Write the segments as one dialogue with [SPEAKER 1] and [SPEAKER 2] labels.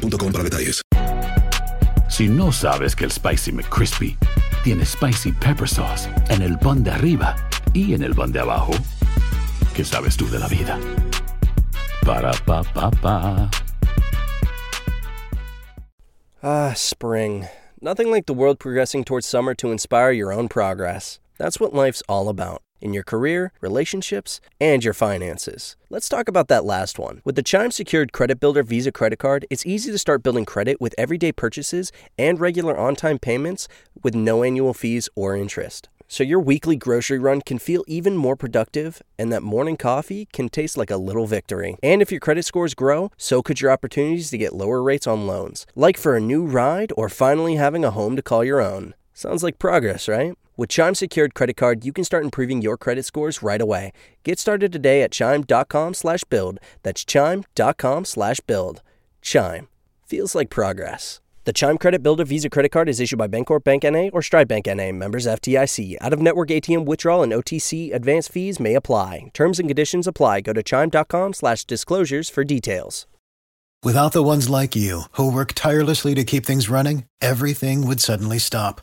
[SPEAKER 1] boostmobile.com para detalles.
[SPEAKER 2] Si no sabes que el Spicy McCrispy tiene Spicy Pepper Sauce en el pan de arriba y en el pan de abajo, ¿qué sabes tú de la vida? Para, pa, pa, pa.
[SPEAKER 3] Ah, spring. Nothing like the world progressing towards summer to inspire your own progress. That's what life's all about in your career, relationships, and your finances. Let's talk about that last one. With the Chime Secured Credit Builder Visa Credit Card, it's easy to start building credit with everyday purchases and regular on time payments with no annual fees or interest. So your weekly grocery run can feel even more productive, and that morning coffee can taste like a little victory. And if your credit scores grow, so could your opportunities to get lower rates on loans, like for a new ride or finally having a home to call your own. Sounds like progress, right? With Chime Secured Credit Card, you can start improving your credit scores right away. Get started today at chime.com slash build. That's chime.com slash build. Chime. Feels like progress. The Chime Credit Builder Visa Credit Card is issued by Bancorp Bank NA or Stride Bank NA, members FDIC. Out of network ATM withdrawal and OTC advance fees may apply. Terms and conditions apply. Go to chime.com slash disclosures for details.
[SPEAKER 4] Without the ones like you, who work tirelessly to keep things running, everything would suddenly stop.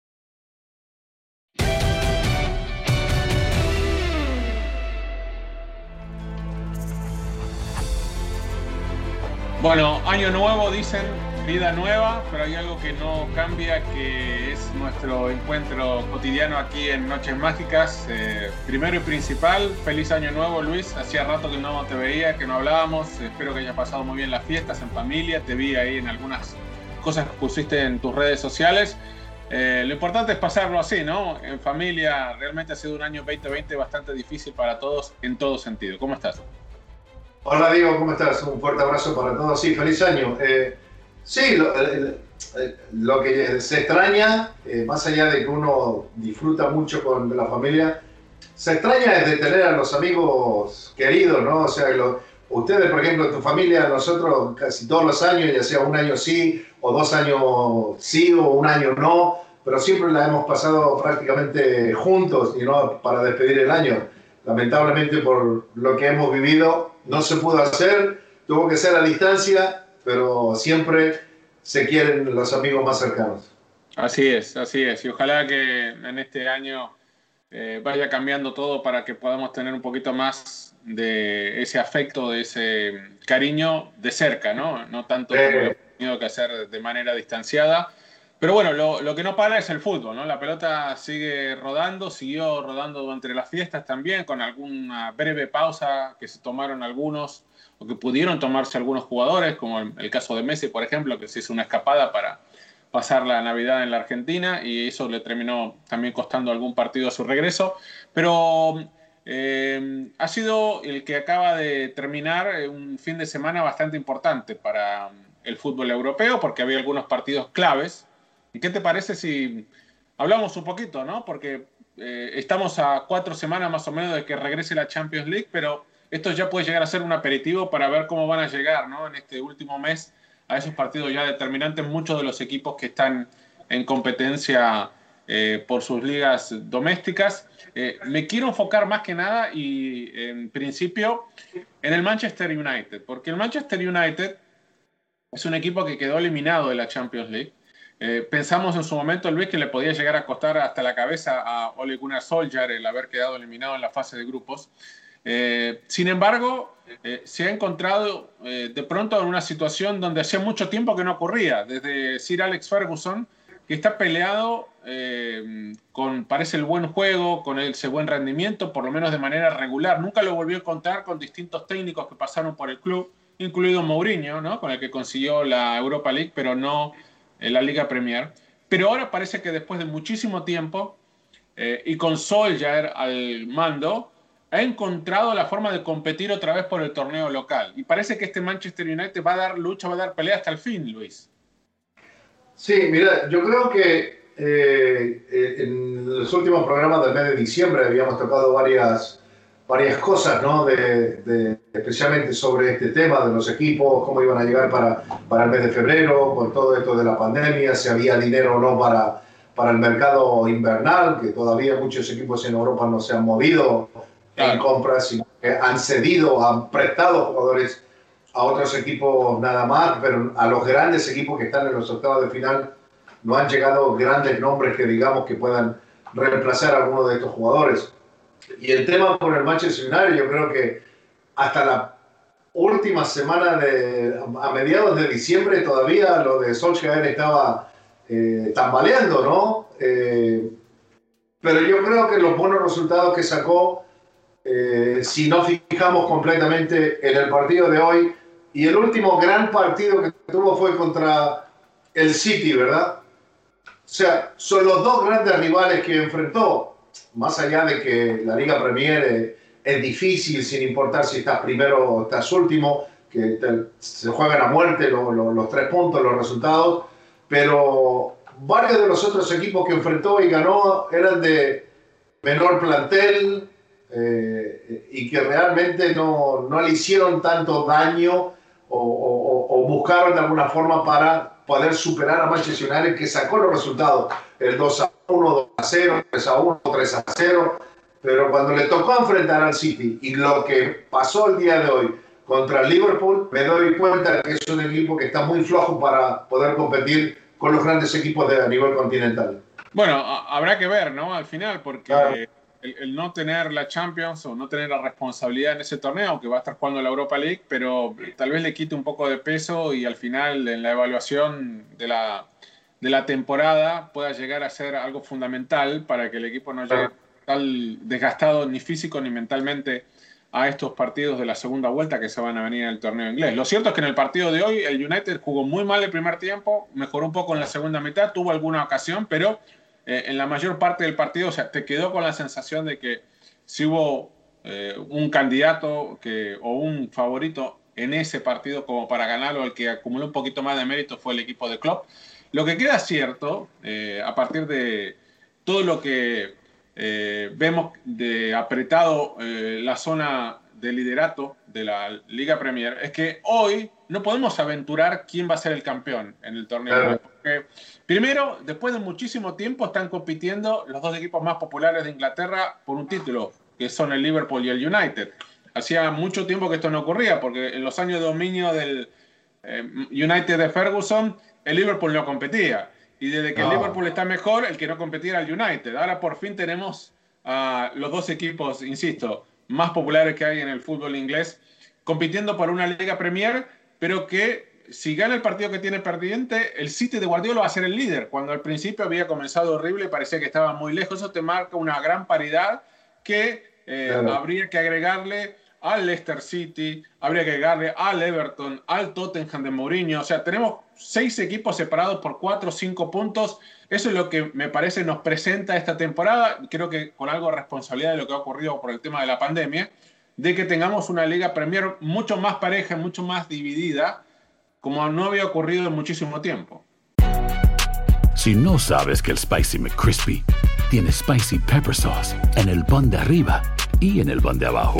[SPEAKER 5] Bueno, año nuevo dicen, vida nueva, pero hay algo que no cambia, que es nuestro encuentro cotidiano aquí en Noches Mágicas. Eh, primero y principal, feliz año nuevo Luis, hacía rato que no te veía, que no hablábamos, espero que hayas pasado muy bien las fiestas en familia, te vi ahí en algunas cosas que pusiste en tus redes sociales. Eh, lo importante es pasarlo así, ¿no? En familia, realmente ha sido un año 2020 bastante difícil para todos en todo sentido. ¿Cómo estás?
[SPEAKER 6] Hola Diego, ¿cómo estás? Un fuerte abrazo para todos. Sí, feliz año. Eh, sí, lo, que se extraña, eh, más allá de que uno disfruta mucho con la familia, se extraña desde tener a los amigos queridos, ¿no? O sea, ustedes, por ejemplo, tu familia, nosotros casi todos los años, ya sea un año sí, o dos años sí, o un año no, pero siempre la hemos pasado prácticamente juntos y no para despedir el año. Lamentablemente por lo que hemos vivido, no se pudo hacer, tuvo que ser a distancia, pero siempre se quieren los amigos más cercanos.
[SPEAKER 5] Así es, así es. Y ojalá que en este año eh, vaya cambiando todo para que podamos tener un poquito más de ese afecto, de ese cariño de cerca, ¿no? No tanto como lo hemos tenido que hacer de manera distanciada. Pero bueno, lo, que no para es el fútbol, ¿no? La pelota sigue rodando, siguió rodando durante las fiestas también, con alguna breve pausa que se tomaron algunos, o que pudieron tomarse algunos jugadores, como el, caso de Messi, por ejemplo, que se hizo una escapada para pasar la Navidad en la Argentina, y eso le terminó también costando algún partido a su regreso. Pero eh, ha sido el que acaba de terminar eh, un fin de semana bastante importante para el fútbol europeo, porque había algunos partidos claves ¿Y qué te parece si hablamos un poquito, ¿no? Porque eh, estamos a cuatro semanas más o menos de que regrese la Champions League, pero esto ya puede llegar a ser un aperitivo para ver cómo van a llegar, ¿no? En este último mes a esos partidos ya determinantes, muchos de los equipos que están en competencia eh, por sus ligas domésticas. Eh, me quiero enfocar más que nada y en principio en el Manchester United, porque el Manchester United es un equipo que quedó eliminado de la Champions League eh, pensamos en su momento, Luis, que le podía llegar a costar hasta la cabeza a Ole Gunnar Solskjaer el haber quedado eliminado en la fase de grupos. Eh, sin embargo, eh, se ha encontrado de pronto en una situación donde hacía mucho tiempo que no ocurría, desde Sir Alex Ferguson, que está peleado con, parece el buen juego, con ese buen rendimiento, por lo menos de manera regular. Nunca lo volvió a contar con distintos técnicos que pasaron por el club, incluido Mourinho, ¿no? con el que consiguió la Europa League, pero no en la Liga Premier. Pero ahora parece que después de muchísimo tiempo eh, y con Solskjaer al mando, ha encontrado la forma de competir otra vez por el torneo local. Y parece que este Manchester United va a dar lucha, va a dar pelea hasta el fin, Luis.
[SPEAKER 6] Sí, mira, yo creo que eh, eh, en los últimos programas del mes de diciembre habíamos tocado varias, varias cosas, ¿no? De, especialmente sobre este tema de los equipos, cómo iban a llegar para, para el mes de febrero, con todo esto de la pandemia, si había dinero o no para, para el mercado invernal, que todavía muchos equipos en Europa no se han movido en compras, sino que han cedido, han prestado jugadores a otros equipos nada más, pero a los grandes equipos que están en los octavos de final no han llegado grandes nombres que digamos que puedan reemplazar a alguno de estos jugadores. Y el tema con el Manchester United, yo creo que hasta la última semana de, a mediados de diciembre todavía lo de Solskjaer estaba eh, tambaleando, ¿no? Eh, pero yo creo que los buenos resultados que sacó, eh, si no fijamos completamente en el partido de hoy, y el último gran partido que tuvo fue contra el City, ¿verdad? O sea, son los dos grandes rivales que enfrentó, más allá de que la Liga Premier es, difícil, sin importar si estás primero o estás último, que se juegan a muerte los tres puntos, los resultados, pero varios de los otros equipos que enfrentó y ganó eran de menor plantel eh, y que realmente no, no, le hicieron tanto daño o, o buscaron de alguna forma para poder superar a Manchester United que sacó los resultados, el 2 a 1, 2 a 0, 3 a 1, 3 a 0, pero cuando le tocó enfrentar al City y lo que pasó el día de hoy contra el Liverpool, me doy cuenta que es un equipo que está muy flojo para poder competir con los grandes equipos de a nivel continental.
[SPEAKER 5] Bueno, habrá que ver, ¿no? Al final, porque el, no tener la Champions o no tener la responsabilidad en ese torneo, aunque va a estar jugando la Europa League, pero tal vez le quite un poco de peso y al final en la evaluación de la, de la temporada pueda llegar a ser algo fundamental para que el equipo no llegue tal desgastado ni físico ni mentalmente a estos partidos de la segunda vuelta que se van a venir en el torneo inglés. Lo cierto es que en el partido de hoy el United jugó muy mal el primer tiempo, mejoró un poco en la segunda mitad, tuvo alguna ocasión, pero eh, en la mayor parte del partido, o sea, te quedó con la sensación de que si hubo eh, un candidato que, o un favorito en ese partido como para ganarlo, el que acumuló un poquito más de mérito fue el equipo de Klopp. Lo que queda cierto, eh, a partir de todo lo que vemos de apretado la zona de liderato de la Liga Premier, es que hoy no podemos aventurar quién va a ser el campeón en el torneo. Porque, primero, después de muchísimo tiempo están compitiendo los dos equipos más populares de Inglaterra por un título, que son el Liverpool y el United. Hacía mucho tiempo que esto no ocurría, porque en los años de dominio del eh, United de Ferguson, el Liverpool no competía. Y desde que el Liverpool está mejor, el que no competía era el United. Ahora por fin tenemos a los dos equipos, insisto, más populares que hay en el fútbol inglés, compitiendo por una Liga Premier pero que si gana el partido que tiene perdiente, el City de Guardiola va a ser el líder, cuando al principio había comenzado horrible y parecía que estaba muy lejos. Eso te marca una gran paridad que eh, habría que agregarle al Leicester City, habría que agregarle al Everton, al Tottenham de Mourinho. O sea, tenemos seis equipos separados por cuatro o cinco puntos. Eso es lo que me parece nos presenta esta temporada. Creo que con algo de responsabilidad de lo que ha ocurrido por el tema de la pandemia de que tengamos una liga Premier mucho más pareja, mucho más dividida, como no había ocurrido en muchísimo tiempo.
[SPEAKER 2] Si no sabes que el Spicy McCrispy tiene Spicy Pepper Sauce en el pan de arriba y en el pan de abajo,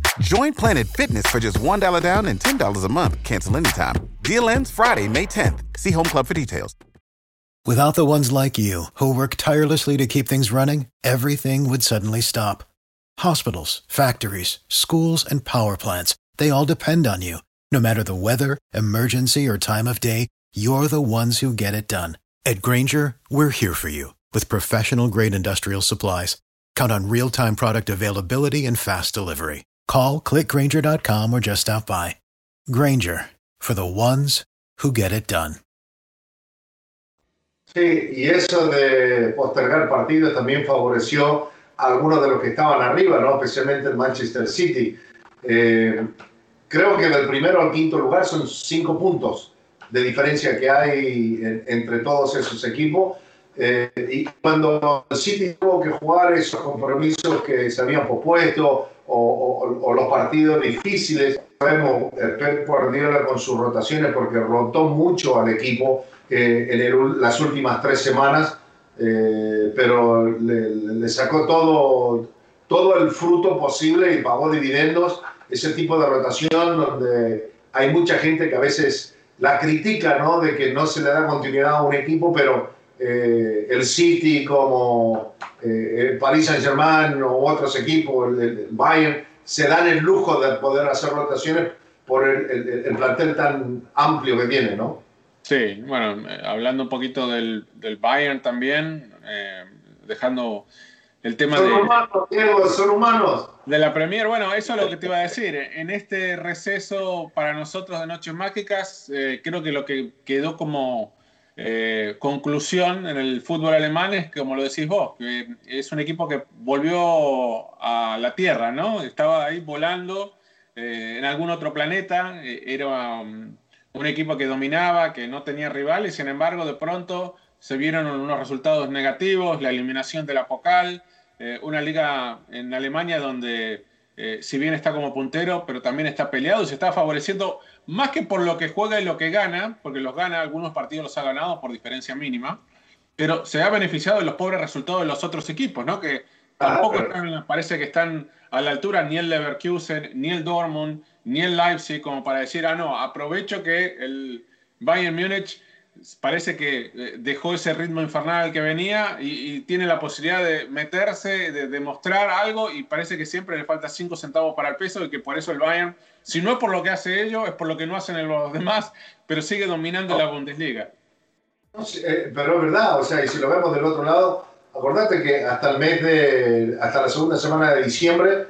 [SPEAKER 7] Join Planet Fitness for just $1 down and $10 a month. Cancel anytime. Deal ends Friday, May 10th. See Home Club for details.
[SPEAKER 4] Without the ones like you, who work tirelessly to keep things running, everything would suddenly stop. Hospitals, factories, schools, and power plants, they all depend on you. No matter the weather, emergency, or time of day, you're the ones who get it done. At Granger, we're here for you with professional grade industrial supplies. Count on real time product availability and fast delivery. Call clickgranger.com or just stop by. Granger for the ones who get it done.
[SPEAKER 6] Sí, y eso de postergar partidos también favoreció a algunos de los que estaban arriba, ¿no? especialmente el Manchester City. Eh, creo que del primero al quinto lugar son cinco puntos de diferencia que hay en, entre todos esos equipos. Eh, y cuando el City tuvo que jugar esos compromisos que se habían pospuesto o, o, o los partidos difíciles, sabemos, Pep Guardiola con sus rotaciones, porque rotó mucho al equipo eh, en el, las últimas tres semanas, eh, pero le, le, sacó todo, todo el fruto posible y pagó dividendos. Ese tipo de rotación donde hay mucha gente que a veces la critica, ¿no? De que no se le da continuidad a un equipo, pero eh, el City como eh, el Paris Saint-Germain o otros equipos, el, el, Bayern, se dan el lujo de poder hacer rotaciones por el, el, el plantel tan amplio que tiene, ¿no?
[SPEAKER 5] Sí, bueno, eh, hablando un poquito del, del Bayern también, eh, dejando el tema
[SPEAKER 6] son
[SPEAKER 5] de...
[SPEAKER 6] Humanos, Diego, son humanos.
[SPEAKER 5] De la Premier, bueno, eso es lo que te iba a decir. En este receso para nosotros de Noches Mágicas, eh, creo que lo que quedó como eh, conclusión en el fútbol alemán es, como lo decís vos, que es un equipo que volvió a la Tierra, ¿no? Estaba ahí volando eh, en algún otro planeta, era um, un equipo que dominaba, que no tenía rivales, sin embargo, de pronto se vieron unos resultados negativos, la eliminación de la Pocal, eh, una liga en Alemania donde, eh, si bien está como puntero, pero también está peleado y se está favoreciendo más que por lo que juega y lo que gana, porque los gana, algunos partidos los ha ganado por diferencia mínima, pero se ha beneficiado de los pobres resultados de los otros equipos, ¿no? Que tampoco están, parece que están a la altura ni el Leverkusen, ni el Dortmund, ni el Leipzig, como para decir, ah, no, aprovecho que el Bayern Múnich parece que dejó ese ritmo infernal que venía y, y tiene la posibilidad de meterse, de demostrar algo y parece que siempre le falta 5 centavos para el peso y que por eso el Bayern, si no es por lo que hace ellos, es por lo que no hacen los demás, pero sigue dominando la Bundesliga.
[SPEAKER 6] No, eh, pero es verdad, o sea, y si lo vemos del otro lado, acordate que hasta el mes de, hasta la segunda semana de diciembre,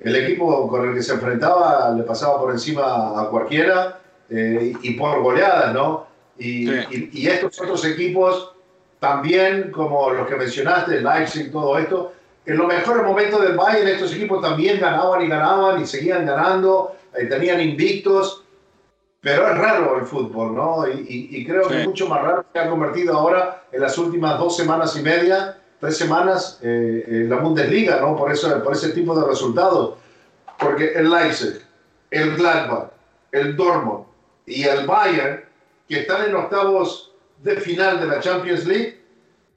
[SPEAKER 6] el equipo con el que se enfrentaba le pasaba por encima a cualquiera eh, y, por goleadas, ¿no? Y, sí. y, y, estos otros equipos también, como los que mencionaste, Leipzig, todo esto, en los mejores momentos del Bayern, estos equipos también ganaban y ganaban y seguían ganando, tenían invictos, pero es raro el fútbol, ¿no? Y, y creo sí. que mucho más raro se ha convertido ahora en las últimas dos semanas y media, tres semanas, eh, en la Bundesliga, ¿no? Por, eso, por ese tipo de resultados. Porque el Leipzig, el Gladbach, el Dortmund y el Bayern que están en octavos de final de la Champions League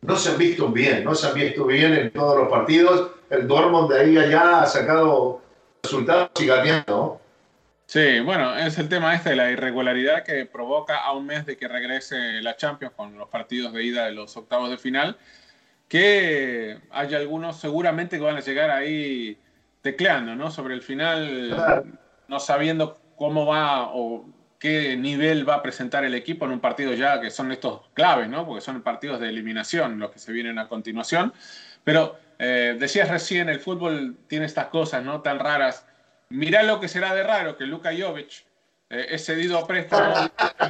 [SPEAKER 6] no se han visto bien, no se han visto bien en todos los partidos. El Dortmund de ahí allá ha sacado resultados y ¿no?
[SPEAKER 5] Sí, bueno, es el tema este de la irregularidad que provoca a un mes de que regrese la Champions con los partidos de ida de los octavos de final, que hay algunos seguramente que van a llegar ahí tecleando, ¿no? Sobre el final, no sabiendo cómo va o qué nivel va a presentar el equipo en un partido ya que son estos claves, ¿no? Porque son partidos de eliminación los que se vienen a continuación. Pero eh, decías recién, el fútbol tiene estas cosas, ¿no? Tan raras. Mirá lo que será de raro que Luka Jovic eh, es cedido a préstamo,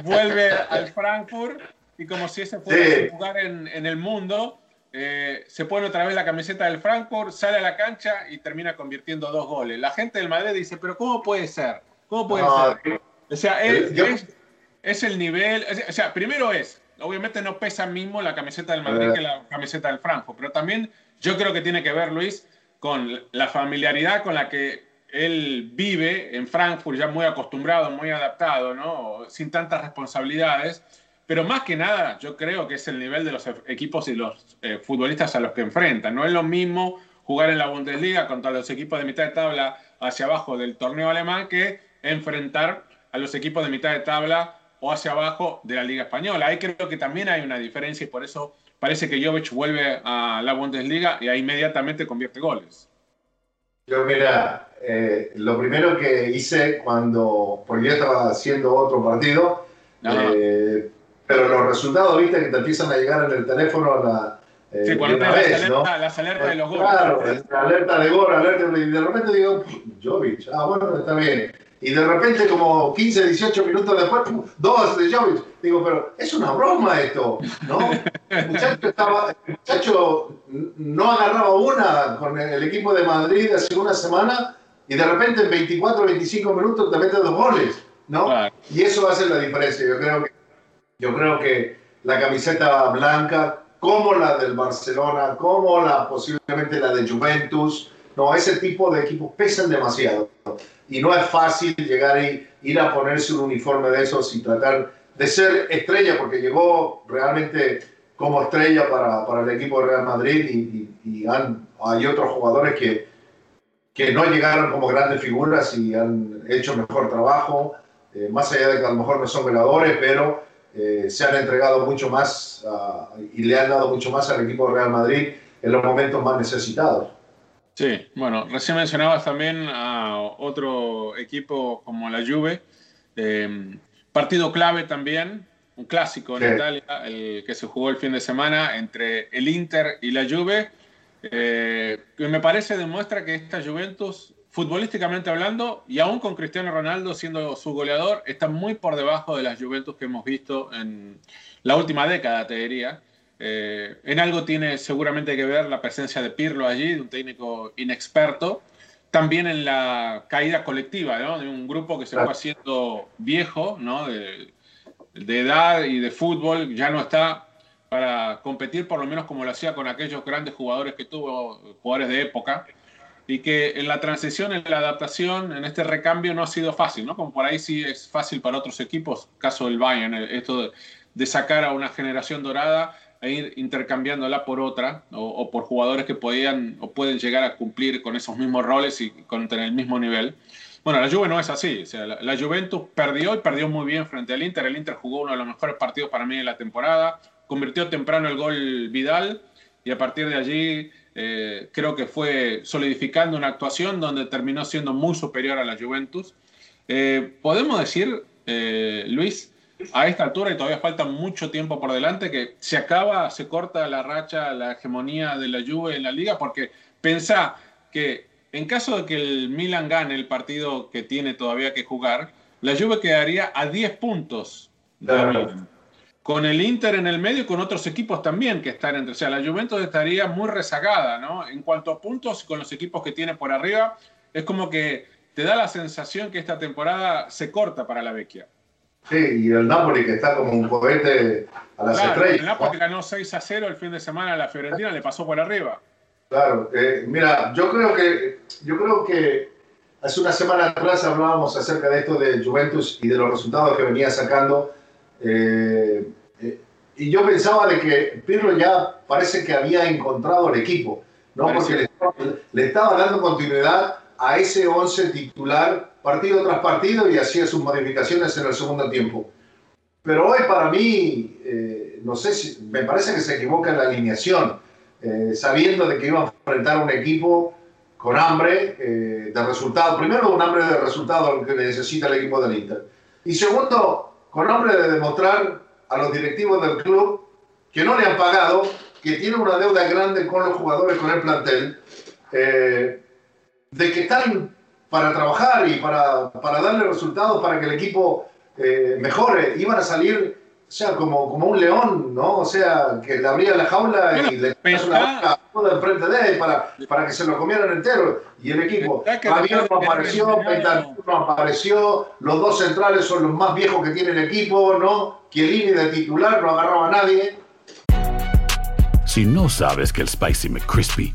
[SPEAKER 5] vuelve al Frankfurt y como si ese fuera sí. su lugar en, en, el mundo, eh, se pone otra vez la camiseta del Frankfurt, sale a la cancha y termina convirtiendo dos goles. La gente del Madrid dice, pero ¿cómo puede ser? ¿Cómo puede no, ser? O sea, es, es, es, el nivel, o sea, primero es, obviamente no pesa mismo la camiseta del Madrid que la camiseta del Frankfurt, pero también yo creo que tiene que ver, Luis, con la familiaridad con la que él vive en Frankfurt, ya muy acostumbrado, muy adaptado, ¿no? Sin tantas responsabilidades. Pero más que nada, yo creo que es el nivel de los equipos y los eh, futbolistas a los que enfrentan. No es lo mismo jugar en la Bundesliga contra los equipos de mitad de tabla hacia abajo del torneo alemán que enfrentar a los equipos de mitad de tabla o hacia abajo de la Liga Española. Ahí creo que también hay una diferencia y por eso parece que Jovic vuelve a la Bundesliga y ahí inmediatamente convierte goles.
[SPEAKER 6] Yo, mira, eh, lo primero que hice cuando, porque yo estaba haciendo otro partido, eh, pero los resultados, viste, que te empiezan a llegar en el teléfono a la,
[SPEAKER 5] eh, sí, cuando las, vez, alerta, las alertas de los goles.
[SPEAKER 6] Claro, alerta de gol, alerta de... Y de repente digo, Jovic, ah, bueno, está bien. Y de repente, como 15, 18 minutos después, dos de Jovic. Digo, pero es una broma esto, ¿no? El muchacho, estaba, el muchacho no agarraba una con el equipo de Madrid hace una semana y de repente en 24, 25 minutos te mete dos goles, ¿no? Y eso hace la diferencia. Yo creo que, yo creo que la camiseta blanca, como la del Barcelona, como la posiblemente la de Juventus, no, ese tipo de equipos pesan demasiado y no es fácil llegar y ir a ponerse un uniforme de esos y tratar de ser estrella, porque llegó realmente como estrella para, para el equipo de Real Madrid y, han, hay otros jugadores que, que no llegaron como grandes figuras y han hecho mejor trabajo, eh, más allá de que a lo mejor no son veladores, pero eh, se han entregado mucho más y le han dado mucho más al equipo de Real Madrid en los momentos más necesitados.
[SPEAKER 5] Sí, bueno, recién mencionabas también a otro equipo como la Juve. Em, partido clave también, un clásico en Italia, el que se jugó el fin de semana entre el Inter y la Juve, eh, que me parece demuestra que esta Juventus, futbolísticamente hablando, y aún con Cristiano Ronaldo siendo su goleador, está muy por debajo de las Juventus que hemos visto en la última década, te diría. Eh, en algo tiene seguramente que ver la presencia de Pirlo allí, de un técnico inexperto. También en la caída colectiva, de un grupo que se fue haciendo viejo, ¿no? de, edad y de fútbol, ya no está para competir por lo menos como lo hacía con aquellos grandes jugadores que tuvo, jugadores de época, y que en la transición, en la adaptación, en este recambio no ha sido fácil, ¿no? Como por ahí sí es fácil para otros equipos, caso del Bayern, esto de sacar a una generación dorada e ir intercambiándola por otra o, por jugadores que podían o pueden llegar a cumplir con esos mismos roles y con tener el mismo nivel. Bueno, la Juve no es así. O sea, la, Juventus perdió y perdió muy bien frente al Inter. El Inter jugó uno de los mejores partidos para mí de la temporada. Convirtió temprano el gol Vidal y a partir de allí eh, creo que fue solidificando una actuación donde terminó siendo muy superior a la Juventus. Eh, podemos decir, eh, Luis, a esta altura y todavía falta mucho tiempo por delante, que se acaba, se corta la racha, la hegemonía de la Juve en la liga, porque pensá que en caso de que el Milan gane el partido que tiene todavía que jugar, la Juve quedaría a 10 puntos. Con el Inter en el medio y con otros equipos también que están entre. O sea, la Juventus estaría muy rezagada, ¿no? En cuanto a puntos con los equipos que tiene por arriba, es como que te da la sensación que esta temporada se corta para la Vecchia.
[SPEAKER 6] Sí, y el Napoli que está como un cohete a las estrellas.
[SPEAKER 5] El Napoli ganó 6 a 0 el fin de semana a la Fiorentina, le pasó por arriba.
[SPEAKER 6] Claro, eh, mira, yo creo que yo creo que hace una semana atrás hablábamos acerca de esto de Juventus y de los resultados que venía sacando. Eh, eh, y yo pensaba de que Pirlo ya parece que había encontrado el equipo, ¿no? Porque le estaba dando continuidad a ese 11 titular partido tras partido y hacía sus modificaciones en el segundo tiempo. Pero hoy para mí, eh, no sé si, me parece que se equivoca en la alineación, eh, sabiendo de que iba a enfrentar un equipo con hambre eh, de resultado. Primero, un hambre de resultado que necesita el equipo del Inter. Y segundo, con hambre de demostrar a los directivos del club que no le han pagado, que tiene una deuda grande con los jugadores, con el plantel, de que están para trabajar y para, para darle resultados para que el equipo eh, mejore. Iban a salir, o sea, como, como un león, ¿no? O sea, que le abría la jaula y le
[SPEAKER 5] puso una
[SPEAKER 6] boca enfrente de él para, para que se lo comieran entero. Y el equipo, Javier no apareció, no apareció, los dos centrales son los más viejos que tiene el equipo, ¿no? Chiellini de titular no agarraba a nadie.
[SPEAKER 2] Si no sabes que el Spicy McCrispy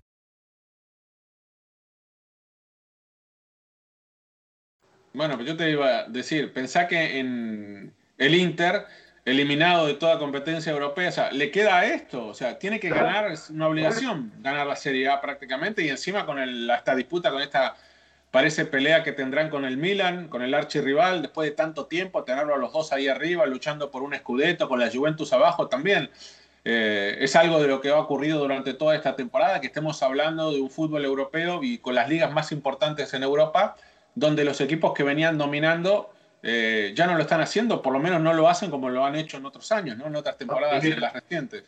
[SPEAKER 5] Bueno, pues yo te iba a decir, pensá que en el Inter, eliminado de toda competencia europea, o sea, le queda esto, o sea, tiene que ganar, es una obligación ganar la Serie A prácticamente, y encima con el, esta disputa, con esta, parece pelea que tendrán con el Milan, con el archirrival, después de tanto tiempo, tenerlo a los dos ahí arriba, luchando por un escudeto, con la Juventus abajo también. Eh, es algo de lo que ha ocurrido durante toda esta temporada, que estemos hablando de un fútbol europeo y con las ligas más importantes en Europa, donde los equipos que venían dominando eh, ya no lo están haciendo, por lo menos no lo hacen como lo han hecho en otros años, ¿no? en otras temporadas en las recientes.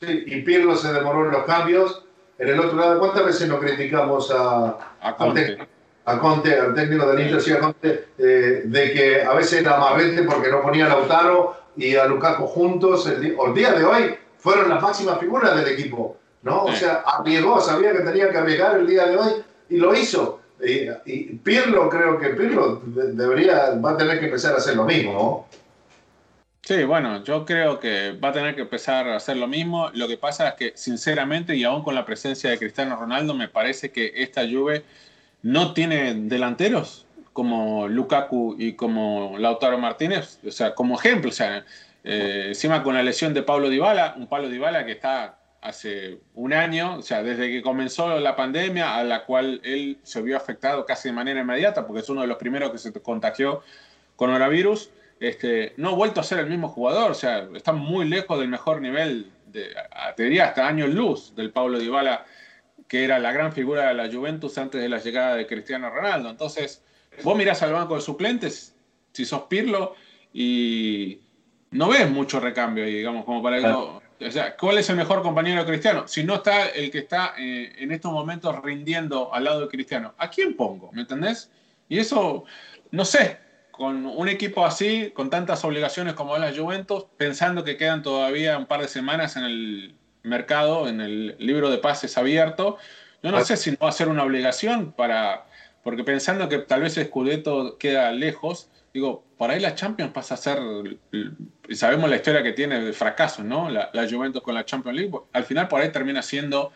[SPEAKER 6] Sí, y Pirlo se demoró en los cambios. En el otro lado, ¿cuántas veces nos criticamos a,
[SPEAKER 5] A Conte.
[SPEAKER 6] a Conte, al técnico del Inter, sí, a Conte, eh, de que a veces era amarrete porque no ponía a Lautaro y a Lukaku juntos? El, el día de hoy fueron las máximas figuras del equipo, ¿no? O
[SPEAKER 5] Sí.
[SPEAKER 6] sea, arriesgó, sabía que tenía que arriesgar el día de hoy y lo hizo. Y, Pirlo, creo que Pirlo de- debería, va a tener que empezar a hacer lo mismo, ¿no?
[SPEAKER 5] Sí, bueno, yo creo que va a tener que empezar a hacer lo mismo. Lo que pasa es que, sinceramente, y aún con la presencia de Cristiano Ronaldo, me parece que esta Juve no tiene delanteros como Lukaku y como Lautaro Martínez, o sea, como ejemplo, o sea, eh, encima con la lesión de Pablo Dybala, un Pablo Dybala que está hace un año, o sea, desde que comenzó la pandemia, a la cual él se vio afectado casi de manera inmediata, porque es uno de los primeros que se contagió coronavirus, este, no ha vuelto a ser el mismo jugador, o sea, está muy lejos del mejor nivel, de, te diría hasta años luz del Pablo Dybala, que era la gran figura de la Juventus antes de la llegada de Cristiano Ronaldo. Entonces, vos mirás al banco de suplentes, si sos Pirlo, y no ves mucho recambio digamos, como para
[SPEAKER 6] Claro.
[SPEAKER 5] O sea, ¿cuál es el mejor compañero de Cristiano? Si no está el que está eh, en estos momentos rindiendo al lado de Cristiano, ¿a quién pongo? ¿Me entendés? Y eso, no sé, con un equipo así, con tantas obligaciones como la Juventus, pensando que quedan todavía un par de semanas en el mercado, en el libro de pases abierto, yo no sé si no va a ser una obligación para, porque pensando que tal vez el Scudetto queda lejos, digo, por ahí la Champions pasa a ser, y sabemos la historia que tiene de fracaso, ¿no? La, la Juventus con la Champions League, al final por ahí termina siendo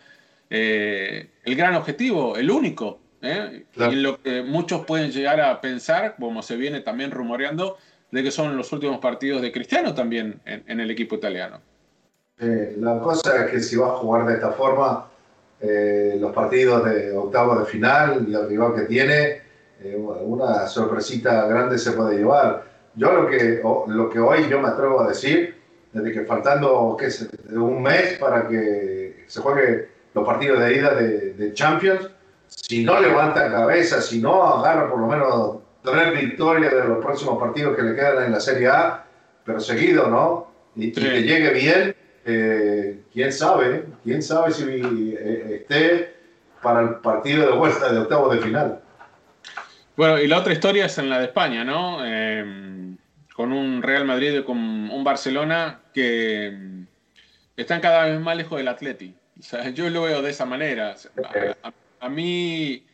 [SPEAKER 5] eh, el gran objetivo, el único, ¿eh?
[SPEAKER 6] Claro.
[SPEAKER 5] Y lo que muchos pueden llegar a pensar, como se viene también rumoreando, de que son los últimos partidos de Cristiano también en, en el equipo italiano.
[SPEAKER 6] Eh, la cosa es que si va a jugar de esta forma, los partidos de octavo de final y el rival que tiene, eh, una sorpresita grande se puede llevar. Yo lo que, o- lo que hoy yo me atrevo a decir, desde que faltando ¿qué es? un mes para que se juegue los partidos de ida de, de Champions, si no levanta cabeza, si no agarra por lo menos tres victorias de los próximos partidos que le quedan en la Serie A, pero seguido, ¿no? Y, que llegue bien, eh, quién sabe, quién sabe si eh, esté para el partido de vuelta de octavo de final.
[SPEAKER 5] Bueno, y la otra historia es en la de España, ¿no? Eh, con un Real Madrid y con un Barcelona que mm, están cada vez más lejos del Atleti. Yo lo veo de esa manera. A, a- a mí,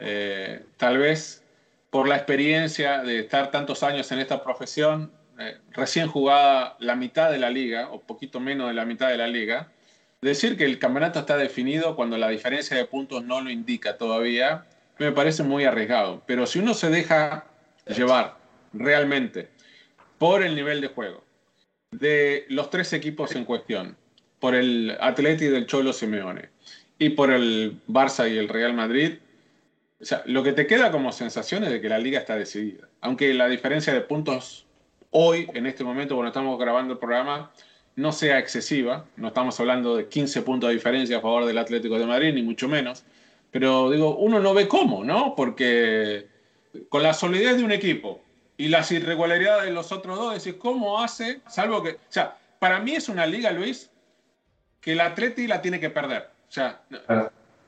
[SPEAKER 5] eh, tal vez por la experiencia de estar tantos años en esta profesión, eh, recién jugada la mitad de la liga, o poquito menos de la mitad de la liga, decir que el campeonato está definido cuando la diferencia de puntos no lo indica todavía, me parece muy arriesgado. Pero si uno se deja llevar realmente por el nivel de juego de los tres equipos en cuestión, por el Atleti del Cholo Simeone y por el Barça y el Real Madrid, lo que te queda como sensación es de que la liga está decidida. Aunque la diferencia de puntos hoy, en este momento, cuando estamos grabando el programa, no sea excesiva. No estamos hablando de 15 puntos de diferencia a favor del Atlético de Madrid, ni mucho menos. Pero digo, uno no ve cómo, ¿no? Porque con la solidez de un equipo y las irregularidades de los otros dos, decir, ¿cómo hace? Salvo que. O sea, para mí es una liga, Luis, que el Atleti la tiene que perder. O sea,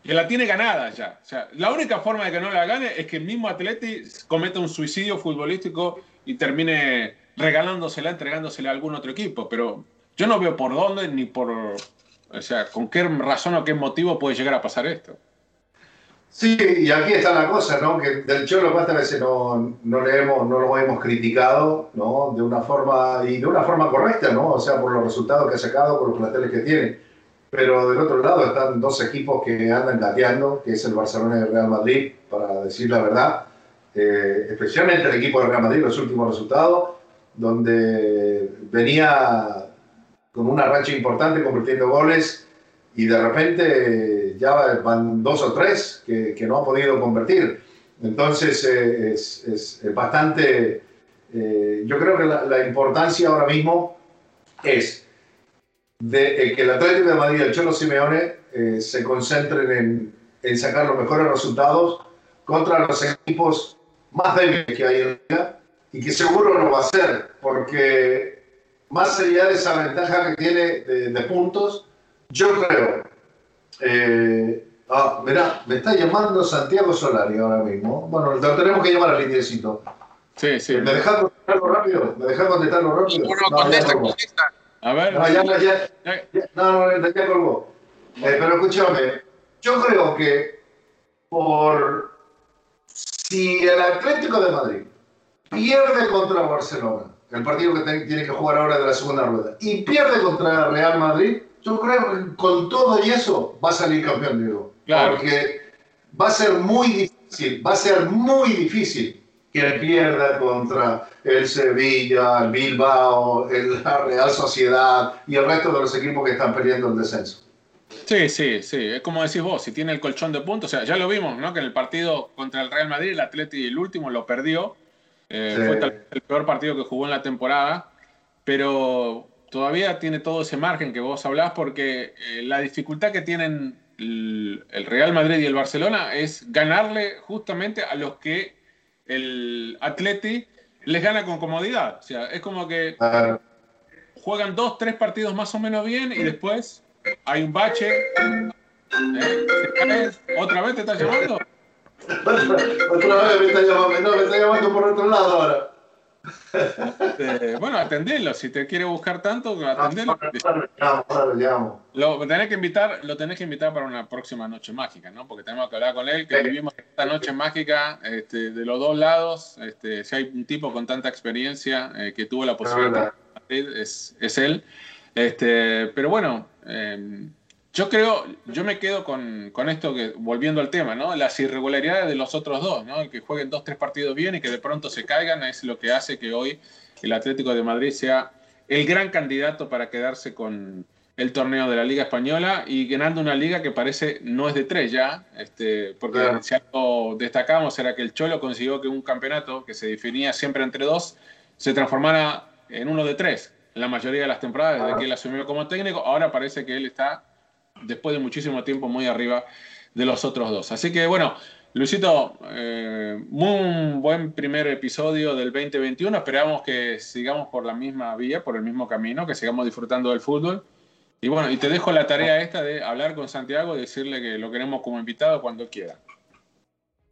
[SPEAKER 5] que la tiene ganada ya. O sea, la única forma de que no la gane es que el mismo Atleti cometa un suicidio futbolístico y termine regalándosela, entregándosela a algún otro equipo. Pero yo no veo por dónde ni por. O sea, con qué razón o qué motivo puede llegar a pasar esto.
[SPEAKER 6] Sí, y aquí está la cosa, ¿no? Que del Cholo cuántas veces no, no, le hemos, no lo hemos criticado, ¿no? De una forma, y de una forma correcta, ¿no? O sea, por los resultados que ha sacado, por los planteles que tiene. Pero del otro lado están dos equipos que andan gateando, que es el Barcelona y el Real Madrid, para decir la verdad. Eh, especialmente el equipo del Real Madrid, los últimos resultados, donde venía con una racha importante convirtiendo goles y de repente ya van dos o tres que, que no ha podido convertir. Entonces eh, es, es, bastante, eh, yo creo que la, la, importancia ahora mismo es de, que el Atlético de Madrid el Cholo Simeone eh, se concentren en, en, sacar los mejores resultados contra los equipos más débiles que hay en la liga y que seguro lo va a hacer porque más allá de esa ventaja que tiene de, de puntos, yo creo. Eh, ah, mira, me está llamando Santiago Solari ahora mismo. Bueno, lo tenemos que llamar al indiecito.
[SPEAKER 5] Sí, sí.
[SPEAKER 6] ¿Me dejas contestarlo rápido? ¿Me dejas contestarlo rápido?
[SPEAKER 8] No, no, contesta, contesta.
[SPEAKER 5] A ver.
[SPEAKER 6] No, ya, ya, ya, no, no, ya colgó. Eh, pero escúchame, yo creo que por si el Atlético de Madrid pierde contra Barcelona, el partido que tiene que jugar ahora de la segunda rueda, y pierde contra Real Madrid, yo creo que con todo y eso va a salir campeón, digo.
[SPEAKER 5] Claro.
[SPEAKER 6] Porque va a ser muy difícil, va a ser muy difícil que pierda contra el Sevilla, el Bilbao, el, la Real Sociedad y el resto de los equipos que están peleando el descenso.
[SPEAKER 5] Sí, sí, sí. Es como decís vos, si tiene el colchón de puntos, o sea, ya lo vimos, ¿no? Que en el partido contra el Real Madrid, el Atleti, el último, lo perdió. Eh,
[SPEAKER 6] Sí.
[SPEAKER 5] Fue tal vez el peor partido que jugó en la temporada, pero todavía tiene todo ese margen que vos hablás porque eh, la dificultad que tienen el, el Real Madrid y el Barcelona es ganarle justamente a los que el Atleti les gana con comodidad. O sea, es como que
[SPEAKER 6] Ah,
[SPEAKER 5] juegan dos, tres partidos más o menos bien y después hay un bache. ¿eh? ¿Otra vez te estás llamando?
[SPEAKER 6] otra vez me está llamando, no, me está llamando por otro lado ahora.
[SPEAKER 5] Eh, bueno, atendelo. Si te quiere buscar tanto,
[SPEAKER 6] Ah,
[SPEAKER 5] atendelo.
[SPEAKER 6] Llamo.
[SPEAKER 5] Lo tenés que invitar, lo tenés que invitar para una próxima noche mágica, ¿no? Porque tenemos que hablar con él, que
[SPEAKER 6] Sí.
[SPEAKER 5] vivimos esta noche mágica este, de los dos lados. Este, si hay un tipo con tanta experiencia eh, que tuvo la posibilidad
[SPEAKER 6] verdad.
[SPEAKER 5] de Madrid, es, es él. Este, pero bueno, eh, yo creo, yo me quedo con, con esto que, volviendo al tema, ¿no? Las irregularidades de los otros dos, ¿no? El que jueguen dos, tres partidos bien y que de pronto se caigan es lo que hace que hoy el Atlético de Madrid sea el gran candidato para quedarse con el torneo de la Liga Española y ganando una liga que parece no es de tres ya, este, porque
[SPEAKER 6] Claro.
[SPEAKER 5] si algo destacamos era que el Cholo consiguió que un campeonato que se definía siempre entre dos se transformara en uno de tres en la mayoría de las temporadas desde que él asumió como técnico. Ahora parece que él está, después de muchísimo tiempo, muy arriba de los otros dos. Así que bueno, Luisito, eh, muy buen primer episodio del 2021. Esperamos que sigamos por la misma vía, por el mismo camino, que sigamos disfrutando del fútbol. Y bueno, y te dejo la tarea esta de hablar con Santiago y decirle que lo queremos como invitado cuando quiera.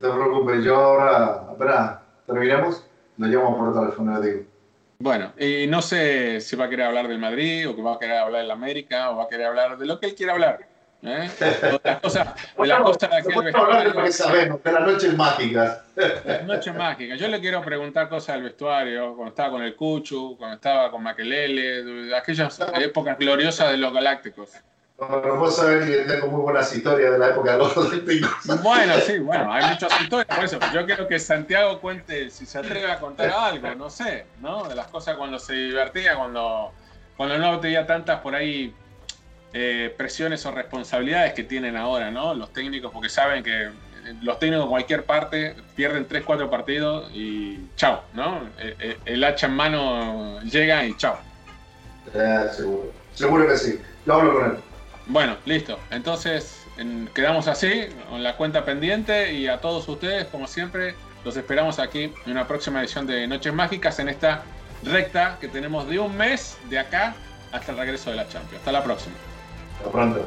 [SPEAKER 6] No te preocupes, yo ahora, espera, terminamos, lo llamo por teléfono, digo.
[SPEAKER 5] Bueno, y no sé si va a querer hablar del Madrid o que va a querer hablar del América o va a querer hablar de lo que él quiera hablar. ¿eh? De las cosas, de las cosas
[SPEAKER 6] de que sabemos, de las noches mágicas.
[SPEAKER 5] Las noches mágicas. Yo le quiero preguntar cosas del vestuario, cuando estaba con el Cuchu, cuando estaba con Maquelele, aquellas épocas gloriosas de los Galácticos.
[SPEAKER 6] Como vos sabés que tengo muy buenas historias de la época de los olímpicos.
[SPEAKER 5] Bueno, sí, bueno, hay muchas historias, por eso yo quiero que Santiago cuente, si se atreve a contar algo, no sé, ¿no? De las cosas cuando se divertía, cuando, cuando no tenía tantas por ahí eh, presiones o responsabilidades que tienen ahora, ¿no? Los técnicos, porque saben que los técnicos en cualquier parte pierden 3, 4 partidos y chao, ¿no? El, el- el hacha en mano llega y chao.
[SPEAKER 6] Eh, seguro. Seguro que sí. Lo hablo con él.
[SPEAKER 5] Bueno, listo. Entonces en- quedamos así, con la cuenta pendiente y a todos ustedes, como siempre, los esperamos aquí en una próxima edición de Noches Mágicas en esta recta que tenemos de un mes de acá hasta el regreso de la Champions. Hasta la próxima.
[SPEAKER 6] Hasta pronto.